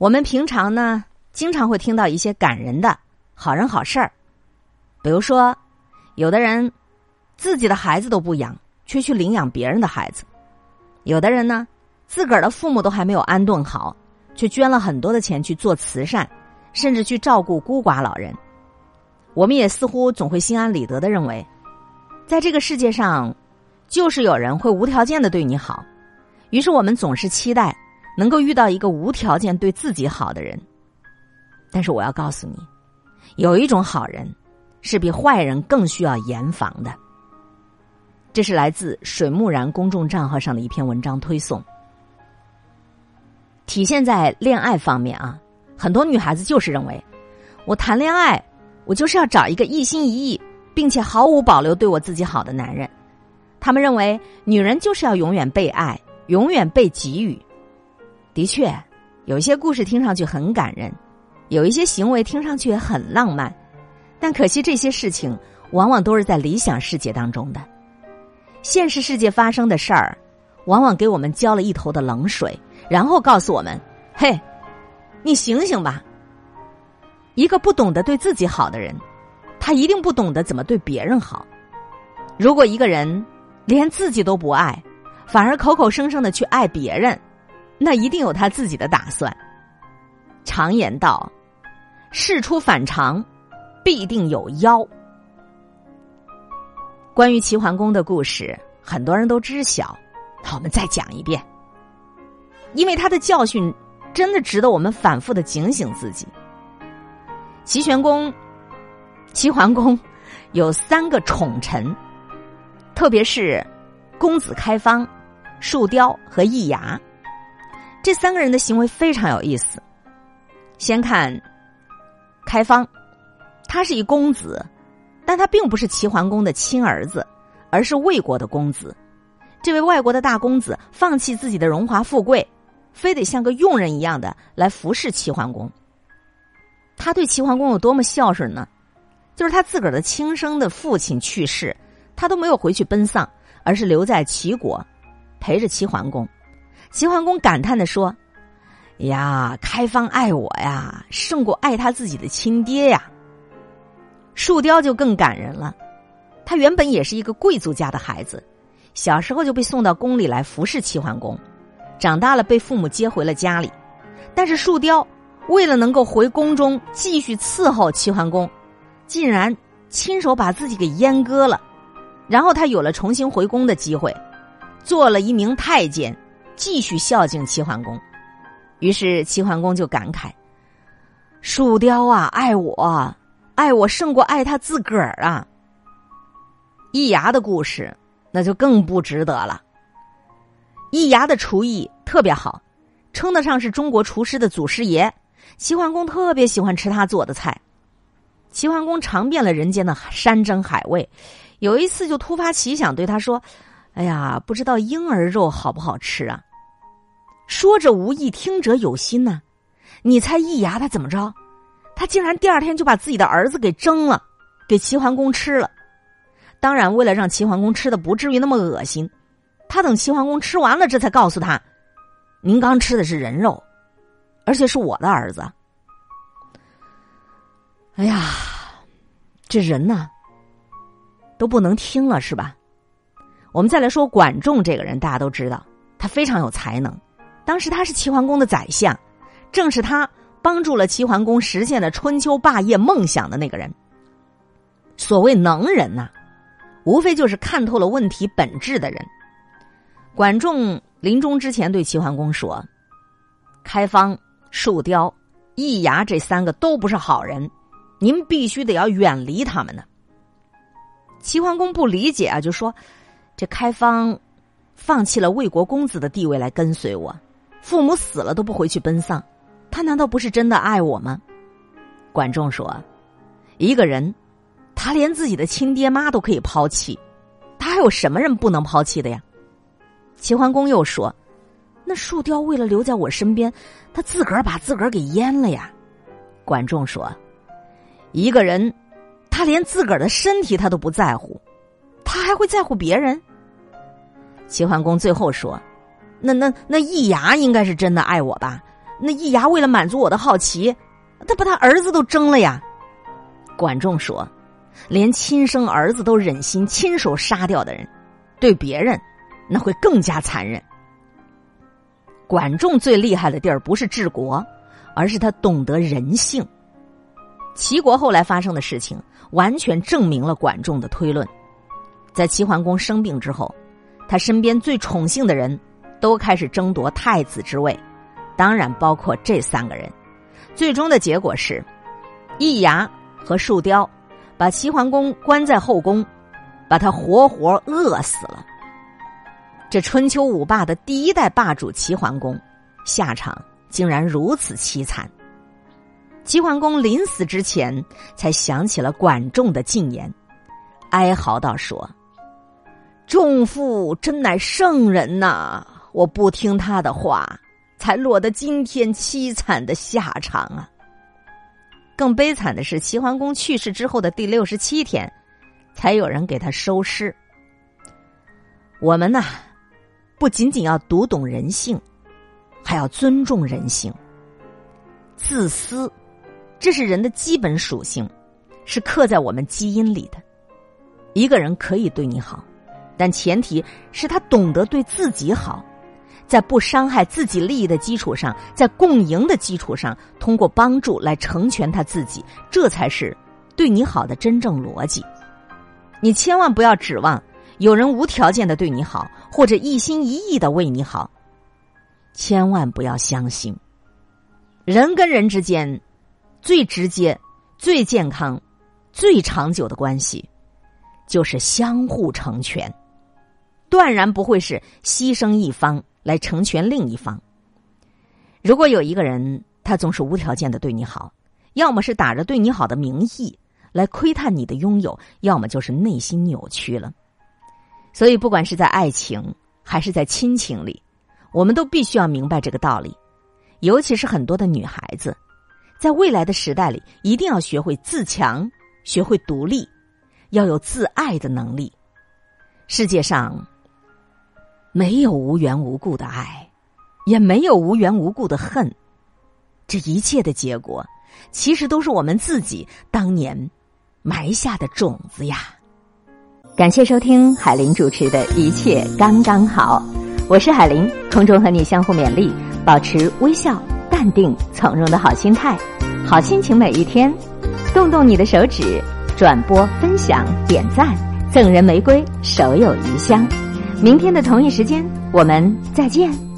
我们平常呢，经常会听到一些感人的好人好事儿，比如说，有的人自己的孩子都不养，却去领养别人的孩子；有的人呢，自个儿的父母都还没有安顿好，却捐了很多的钱去做慈善，甚至去照顾孤寡老人。我们也似乎总会心安理得的认为，在这个世界上，就是有人会无条件的对你好，于是我们总是期待。能够遇到一个无条件对自己好的人，但是我要告诉你，有一种好人是比坏人更需要严防的。这是来自水木然公众账号上的一篇文章推送，体现在恋爱方面啊，很多女孩子就是认为，我谈恋爱，我就是要找一个一心一意并且毫无保留对我自己好的男人。他们认为，女人就是要永远被爱，永远被给予。的确，有一些故事听上去很感人，有一些行为听上去很浪漫，但可惜这些事情往往都是在理想世界当中的。现实世界发生的事儿，往往给我们浇了一头的冷水，然后告诉我们：“嘿，你醒醒吧！一个不懂得对自己好的人，他一定不懂得怎么对别人好。如果一个人连自己都不爱，反而口口声声的去爱别人。”那一定有他自己的打算。常言道：“事出反常，必定有妖。”关于齐桓公的故事，很多人都知晓。那我们再讲一遍，因为他的教训真的值得我们反复的警醒自己。齐桓公，齐桓公有三个宠臣，特别是公子开方、树雕和易牙。这三个人的行为非常有意思。先看开方，他是一公子，但他并不是齐桓公的亲儿子，而是魏国的公子。这位外国的大公子放弃自己的荣华富贵，非得像个佣人一样的来服侍齐桓公。他对齐桓公有多么孝顺呢？就是他自个儿的亲生的父亲去世，他都没有回去奔丧，而是留在齐国陪着齐桓公。齐桓公感叹的说：“呀，开方爱我呀，胜过爱他自己的亲爹呀。”树雕就更感人了，他原本也是一个贵族家的孩子，小时候就被送到宫里来服侍齐桓公，长大了被父母接回了家里。但是树雕为了能够回宫中继续伺候齐桓公，竟然亲手把自己给阉割了，然后他有了重新回宫的机会，做了一名太监。继续孝敬齐桓公，于是齐桓公就感慨：“树雕啊，爱我，爱我胜过爱他自个儿啊。”易牙的故事那就更不值得了。易牙的厨艺特别好，称得上是中国厨师的祖师爷。齐桓公特别喜欢吃他做的菜。齐桓公尝遍了人间的山珍海味，有一次就突发奇想对他说：“哎呀，不知道婴儿肉好不好吃啊？”说者无意，听者有心呢。你猜易牙他怎么着？他竟然第二天就把自己的儿子给蒸了，给齐桓公吃了。当然，为了让齐桓公吃的不至于那么恶心，他等齐桓公吃完了，这才告诉他：“您刚吃的是人肉，而且是我的儿子。”哎呀，这人呢都不能听了是吧？我们再来说管仲这个人，大家都知道，他非常有才能。当时他是齐桓公的宰相，正是他帮助了齐桓公实现了春秋霸业梦想的那个人。所谓能人呐，无非就是看透了问题本质的人。管仲临终之前对齐桓公说：“开方、树雕、易牙这三个都不是好人，您必须得要远离他们呢。”齐桓公不理解啊，就说：“这开方放弃了魏国公子的地位来跟随我。”父母死了都不回去奔丧，他难道不是真的爱我吗？管仲说：“一个人，他连自己的亲爹妈都可以抛弃，他还有什么人不能抛弃的呀？”齐桓公又说：“那树雕为了留在我身边，他自个儿把自个儿给阉了呀。”管仲说：“一个人，他连自个儿的身体他都不在乎，他还会在乎别人？”齐桓公最后说。那那那易牙应该是真的爱我吧？那易牙为了满足我的好奇，他把他儿子都蒸了呀。管仲说：“连亲生儿子都忍心亲手杀掉的人，对别人那会更加残忍。”管仲最厉害的地儿不是治国，而是他懂得人性。齐国后来发生的事情，完全证明了管仲的推论。在齐桓公生病之后，他身边最宠幸的人都开始争夺太子之位，当然包括这三个人。最终的结果是，易牙和树雕把齐桓公关在后宫，把他活活饿死了。这春秋五霸的第一代霸主齐桓公，下场竟然如此凄惨。齐桓公临死之前，才想起了管仲的禁言，哀嚎道：“说。”仲父真乃圣人呐！我不听他的话，才落得今天凄惨的下场啊！更悲惨的是，齐桓公去世之后的第六十七天，才有人给他收尸。我们呐，不仅仅要读懂人性，还要尊重人性。自私，这是人的基本属性，是刻在我们基因里的。一个人可以对你好。但前提是他懂得对自己好，在不伤害自己利益的基础上，在共赢的基础上，通过帮助来成全他自己，这才是对你好的真正逻辑。你千万不要指望有人无条件的对你好，或者一心一意的为你好。千万不要相信，人跟人之间最直接、最健康、最长久的关系，就是相互成全。断然不会是牺牲一方来成全另一方。如果有一个人，他总是无条件的对你好，要么是打着对你好的名义来窥探你的拥有，要么就是内心扭曲了。所以，不管是在爱情还是在亲情里，我们都必须要明白这个道理。尤其是很多的女孩子，在未来的时代里，一定要学会自强，学会独立，要有自爱的能力。世界上。没有无缘无故的爱，也没有无缘无故的恨，这一切的结果，其实都是我们自己当年埋下的种子呀。感谢收听海林主持的一切刚刚好，我是海林，空中和你相互勉励，保持微笑、淡定、从容的好心态，好心情每一天，动动你的手指，转播、分享、点赞，赠人玫瑰，手有余香。明天的同一时间，我们再见。